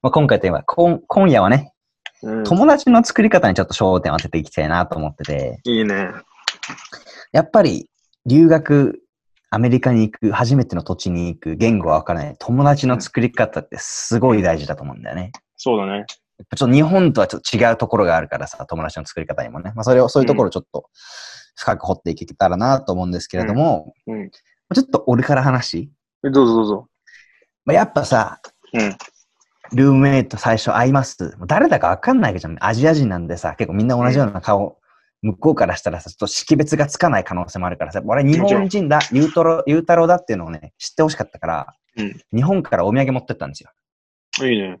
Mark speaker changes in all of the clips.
Speaker 1: まあ、今回といえば、今今夜はね、
Speaker 2: うん、
Speaker 1: 友達の作り方にちょっと焦点を当てていきたいなと思ってて、
Speaker 2: いいね。
Speaker 1: やっぱり留学、アメリカに行く、初めての土地に行く、言語がわからない友達の作り方ってすごい大事だと思うんだよね。
Speaker 2: そうだね。
Speaker 1: ちょっと日本とはちょっと違うところがあるからさ、友達の作り方にもね。まあそれを、そういうところをちょっと深く掘っていけたらなと思うんですけれども、
Speaker 2: うん。
Speaker 1: ちょっと俺から話、
Speaker 2: えどうぞどうぞ。
Speaker 1: まあ、やっぱさ、
Speaker 2: うん。
Speaker 1: ルームメイト最初会います。誰だかわかんないじゃん。アジア人なんでさ、結構みんな同じような顔、向こうからしたらさ、ちょっと識別がつかない可能性もあるからさ、俺日本人だ、ゆうとろ、ゆうたろうだっていうのをね、知ってほしかったから、
Speaker 2: うん
Speaker 1: 日本からお土産持ってったんですよ。
Speaker 2: いいね。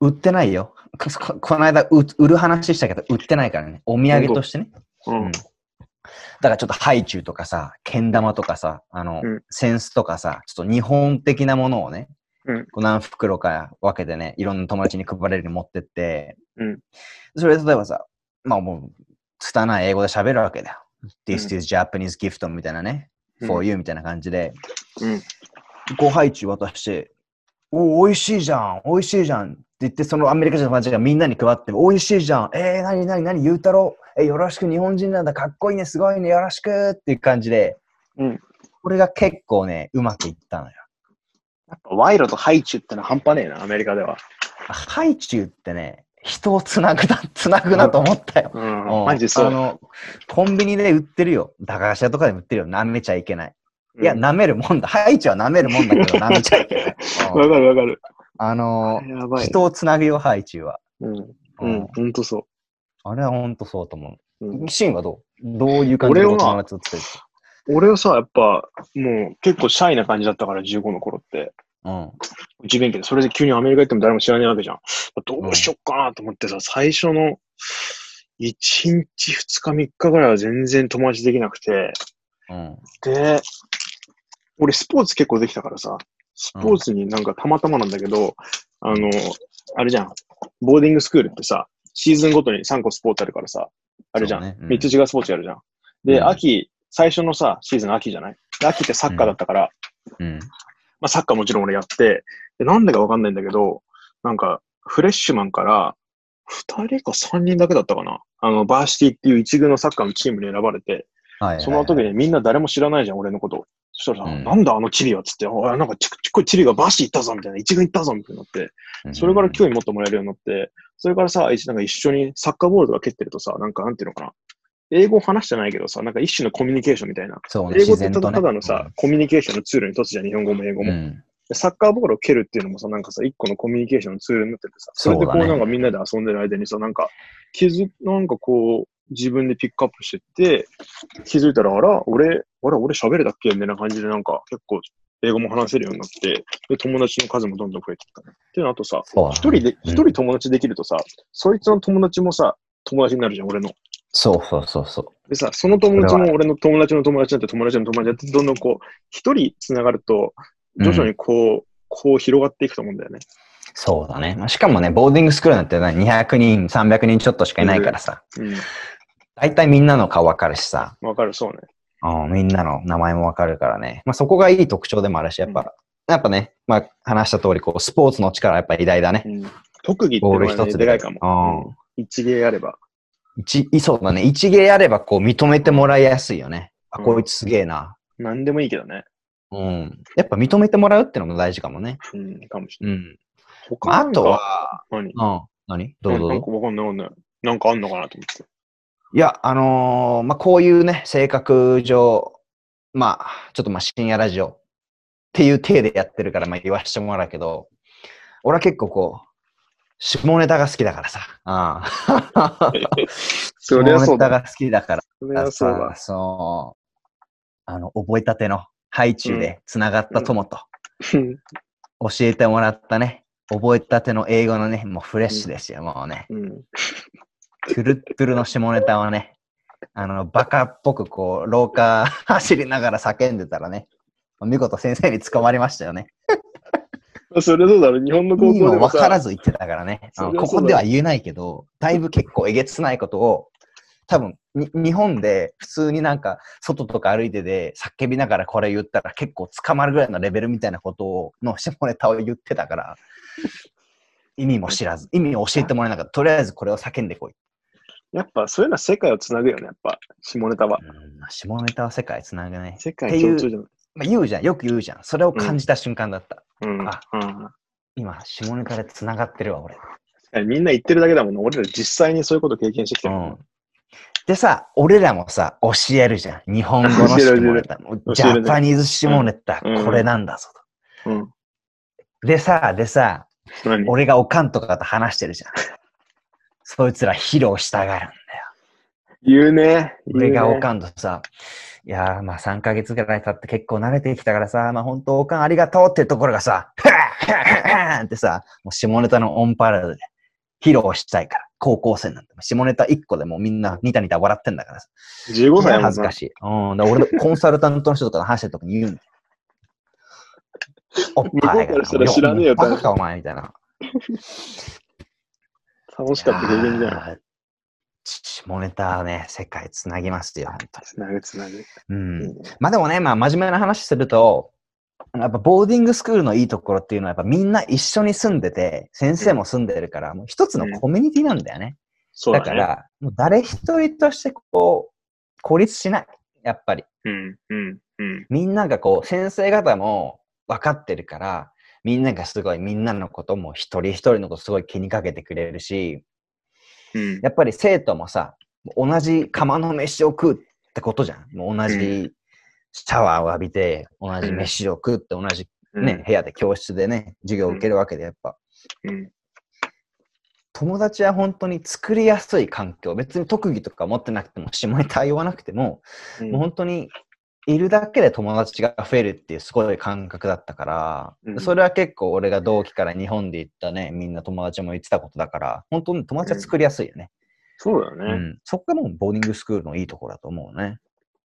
Speaker 1: 売ってないよ。こここの間売売る話したけど、売ってないからね。お土産としてね。
Speaker 2: う
Speaker 1: うんん。だからちょっとハイチュウとかさ、けん玉とかさ、あの、
Speaker 2: うん
Speaker 1: センスとかさ、ちょっと日本的なものをね、
Speaker 2: うん。
Speaker 1: こう何袋か分けてね、いろんな友達に配れるように持ってって、
Speaker 2: うん。
Speaker 1: それで例えばさ、まあもう、拙い英語で喋るわけだよ。This is Japanese gift みたいなね、
Speaker 2: うん。
Speaker 1: for you みたいな感じで、
Speaker 2: うん。
Speaker 1: こうハイチュウ渡して、お美味しいじゃん、美味しいじゃんって言って、そのアメリカ人の友達がみんなに配って、美味しいじゃん、えー、なになになに、ゆうたろ？う、えー、よろしく、日本人なんだ、かっこいいね、すごいね、よろしくっていう感じで、
Speaker 2: うん。
Speaker 1: これが結構ね、うまくいったのよ。
Speaker 2: やっぱワイロとハイチュウってのは半端ねえな、アメリカでは。
Speaker 1: ハイチュウってね、人をつなぐな、つなぐなと思ったよ。
Speaker 2: うん。
Speaker 1: うん
Speaker 2: マジそう。
Speaker 1: あの、コンビニで売ってるよ。駄菓子屋とかでも売ってるよ。舐めちゃいけない。いや、
Speaker 2: うん
Speaker 1: 舐めるもんだ。ハイチュウは舐めるもんだけど、舐めちゃいけない。うん
Speaker 2: わかるわかる。
Speaker 1: あの。人をつなぐよ、ハイチュウは。
Speaker 2: うん。
Speaker 1: う
Speaker 2: うんん、ほんとそ
Speaker 1: あれはほんとそうと思
Speaker 2: う。うん
Speaker 1: う。シンはどう？どういう感じで友達を作る？
Speaker 2: 俺はさ、やっぱ、もう結構シャイな感じだったから、15の頃って。
Speaker 1: うん。
Speaker 2: 内弁慶で、それで急にアメリカ行っても誰も知らないわけじゃん。どうしよっかなと思ってさ、最初の1日、2日、3日ぐらいは全然友達できなくて、
Speaker 1: うん。
Speaker 2: で、俺スポーツ結構できたからさ、スポーツになんかたまたまなんだけど、あの、あれじゃん、ボーディングスクールってさ、シーズンごとに3個スポーツあるからさ、あれじゃん、
Speaker 1: ねうん
Speaker 2: 3つ違うスポーツやるじゃん。で、
Speaker 1: うん
Speaker 2: 秋、最初のさ、シーズン秋じゃない？で秋ってサッカーだったから、
Speaker 1: うん。
Speaker 2: まあ、サッカーもちろん俺やって、でなんでかわかんないんだけど、なんか、 freshman から、二人か三人だけだったかな？あの、 varsity っていう一軍のサッカーのチームに選ばれて、
Speaker 1: はいはいはい。
Speaker 2: その時にみんな誰も知らないじゃん、俺のこと。そしたらさ、
Speaker 1: うん
Speaker 2: なんだあのチビはっつって、おいなんかちっこいチビが varsity 行ったぞみたいな、一軍行ったぞみたいになって、
Speaker 1: うん
Speaker 2: それから興味持ってもらえるようになって、それからさ、一なんか一緒にサッカーボールとか蹴ってるとさ、なんかなんていうのかな？英語話してないけどさ、なんか一種のコミュニケーションみたいな。
Speaker 1: そうね、
Speaker 2: 英語ってただのさ、コミュニケーションのツールにとつじゃん、日本語も英語も。
Speaker 1: うん。
Speaker 2: でサッカーボールを蹴るっていうのもさ、なんかさ、一個のコミュニケーションのツールになっててさ、それでこう
Speaker 1: ね
Speaker 2: なんかみんなで遊んでる間にさ、なんか、気づ、なんかこう、自分でピックアップしてって、気づいたら、あら、俺、あら、俺喋れたっけみたいな感じでなんか、結構、英語も話せるようになって、で、友達の数もどんどん増えていったね。っていうのあとさ、一人で、
Speaker 1: うん
Speaker 2: 一人友達できるとさ、そいつの友達もさ、友達になるじゃん、俺の。
Speaker 1: そうそうそうそ
Speaker 2: でさ、その友達も俺の友達の友達になって、友達の友達になって、どんどんこう、一人繋がると、
Speaker 1: う。
Speaker 2: 徐々に
Speaker 1: うん
Speaker 2: こう、こう広がっていくと思うんだよね。
Speaker 1: そうだね。まあしかもね、ボーディングスクールなんて何200人、300人ちょっとしかいないからさ、
Speaker 2: うん。
Speaker 1: 大体みんなの顔わかるしさ、
Speaker 2: わかる、そうね。
Speaker 1: うんみんなの名前もわかるからね。まあそこがいい特徴でもあるし、やっぱ、やっぱね、まあ話した通り、こう、スポーツの力はやっぱ偉大だね。
Speaker 2: うん、特技ってね、
Speaker 1: ル一つで。
Speaker 2: でかいかも。
Speaker 1: うん
Speaker 2: うん一芸あれば。
Speaker 1: 一、いそうだね。一芸あれば、こう、認めてもらいやすいよね。あ、
Speaker 2: うん
Speaker 1: こいつすげえな。
Speaker 2: なんでもいいけどね。
Speaker 1: うん。やっぱ認めてもらうってのも大事かもね。
Speaker 2: うん、かもしれない。
Speaker 1: うん。
Speaker 2: 他なんか
Speaker 1: あと、は、
Speaker 2: 何？
Speaker 1: うん。何？どうぞどうぞ
Speaker 2: なんか。わかんないわかんない。なんかあんのかなと思って。
Speaker 1: いや、あのーまあ、こういうね、性格上、まあ、ちょっとまあ、深夜ラジオっていう体でやってるから、まあ、言わせてもらうけど、俺は結構こう、下ネタが好きだからさ。ああ
Speaker 2: そりゃそうだ。
Speaker 1: 下ネタが好きだから
Speaker 2: そりゃそう
Speaker 1: さ
Speaker 2: だ。
Speaker 1: そう。あの、覚えたてのハイチュウで繋がった友と、
Speaker 2: うん
Speaker 1: 教えてもらったね、覚えたての英語のね、もうフレッシュですよ、もうね。
Speaker 2: うん。
Speaker 1: トゥルットゥルの下ネタはね、あの、バカっぽくこう、廊下 走りながら叫んでたらね、見事先生に捕まりましたよね。
Speaker 2: それそうだろ。日本の高校でもさ、
Speaker 1: からず言ってたからね。ここでは言えないけど、だいぶ結構えげつないことを、多分に日本で普通になんか外とか歩いてで叫びながらこれ言ったら結構捕まるぐらいのレベルみたいなことをの下ネタを言ってたから、意味も知らず、意味を教えてもらえなかった。とりあえずこれを叫んでこい。
Speaker 2: やっぱそういうのは世界をつなぐよね、やっぱ。下ネタは。
Speaker 1: うん、下ネタは世界つなぐね。
Speaker 2: 世界共通じゃない。
Speaker 1: まあ、言うじゃん、よく言うじゃん。それを感じた瞬間だった。
Speaker 2: うん。
Speaker 1: あ
Speaker 2: うん
Speaker 1: 今、下ネタでつながってるわ、俺。
Speaker 2: みんな言ってるだけだもんね。俺ら実際にそういうこと経験してきてるもんね。
Speaker 1: でさ、俺らもさ、教えるじゃん。日本語の下ネタ。ジャパニーズ下ネタ、
Speaker 2: うん
Speaker 1: これなんだぞ
Speaker 2: うん。
Speaker 1: と。でさ、でさ、
Speaker 2: 何？
Speaker 1: 俺がおかんとかと話してるじゃん。そいつら披露したがるんだよ。
Speaker 2: 言うね。言うね
Speaker 1: 俺がおかんとさ、いやーまあ3ヶ月ぐらい経って結構慣れてきたからさ、まあ本当おかんありがとうっていうところがさ、ってさ、もう下ネタのオンパレードで披露したいから、高校生なんて。下ネタ1個でもうみんなニタニタ笑ってんだからさ。
Speaker 2: 15歳。
Speaker 1: 恥ずかしい。うん。だ俺、コンサルタントの人とかと話してるときに言うんだよ。おっぱい
Speaker 2: 知らねえよ
Speaker 1: バカかお前みたいな。
Speaker 2: 楽しかった経験じゃん。
Speaker 1: 下ネタはね、世界つなぎますよ、本当に。
Speaker 2: つなぐつなぐ。
Speaker 1: うん。まあでもね、まあ真面目な話すると、やっぱボーディングスクールのいいところっていうのはやっぱみんな一緒に住んでて、先生も住んでるから、もう一つのコミュニティなんだよね。
Speaker 2: そうだね。
Speaker 1: だから、もう誰一人としてこう、孤立しない。やっぱり。
Speaker 2: うん、うん、うん。
Speaker 1: みんながこう、先生方も分かってるから、みんながすごいみんなのことも一人一人のことすごい気にかけてくれるし、
Speaker 2: うん。
Speaker 1: やっぱり生徒もさ、同じ釜の飯を食うってことじゃん。もう同
Speaker 2: う
Speaker 1: じシャワーを浴びて、同じ飯を食って、同じね、部屋で教室でね、授業を受けるわけで、やっぱ。
Speaker 2: うん。
Speaker 1: 友達は本当に作りやすい環境。別に特技とか持ってなくても、下ネタ言わなくても、
Speaker 2: うん。
Speaker 1: もう本当にいるだけで友達が増えるっていうすごい感覚だったから、
Speaker 2: うん
Speaker 1: それは結構俺が同期から日本で行ったね、みんな友達も言ってたことだから、本当に友達は作りやすいよね。
Speaker 2: そうだよね。
Speaker 1: うん。そこがもうボーディングスクールのいいところだと思うね。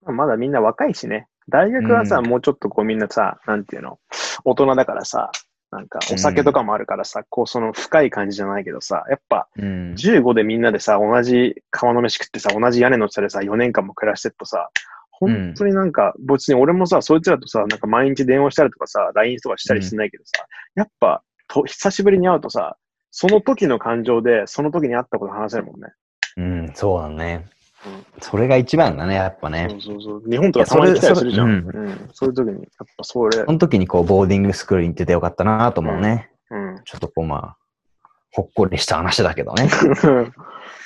Speaker 2: まだみんな若いしね。大学はさ、
Speaker 1: うん
Speaker 2: もうちょっとこうみんなさ、なんていうの、大人だからさ、なんかお酒とかもあるからさ、こうその深い感じじゃないけどさ、やっぱ
Speaker 1: うん。
Speaker 2: 15でみんなでさ、同じ川の飯食ってさ、同じ屋根の下でさ、4年間も暮らしてるとさ、本当になんか、別に俺もさ、そいつらとさ、なんか毎日電話したりとかさ、LINE とかしたりしてないけどさ、やっぱと、久しぶりに会うとさ、その時の感情で、その時に会ったこと話せるもんね。
Speaker 1: うん、そうだね。
Speaker 2: うん
Speaker 1: それが一番だね、やっぱね
Speaker 2: そ。うそうそう。日本とかたまに来たりするじゃん。
Speaker 1: いやそれ
Speaker 2: うん。そういう時に、やっぱそれ、
Speaker 1: その時にこう、ボーディングスクールに行っててよかったなと思うね。
Speaker 2: うん。
Speaker 1: ちょっとこう、まあ、ほっこりした話だけどね。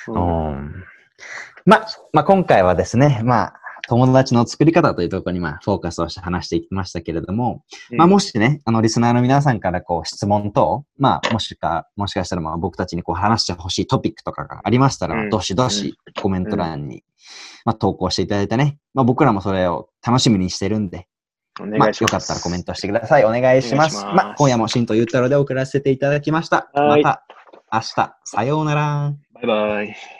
Speaker 2: う
Speaker 1: うんん。まあ、まあ今回はですね、まあ、友達の作り方というところにまあフォーカスをして話していきましたけれども、まあもしね、あのリスナーの皆さんからこう質問と、まあもしか、もしかしたらまあ僕たちにこう話してほしいトピックとかがありましたら、
Speaker 2: うん
Speaker 1: どしどしコメント欄に、まあ投稿していただいてね、まあ僕らもそれを楽しみにしてるんで、まあ
Speaker 2: お願いします。
Speaker 1: よかったらコメントしてください。お願いします。
Speaker 2: ます
Speaker 1: まあ今夜もシンとゆうたろうで送らせていただきました。ま
Speaker 2: はい
Speaker 1: た明日、さようなら。
Speaker 2: バイバイ。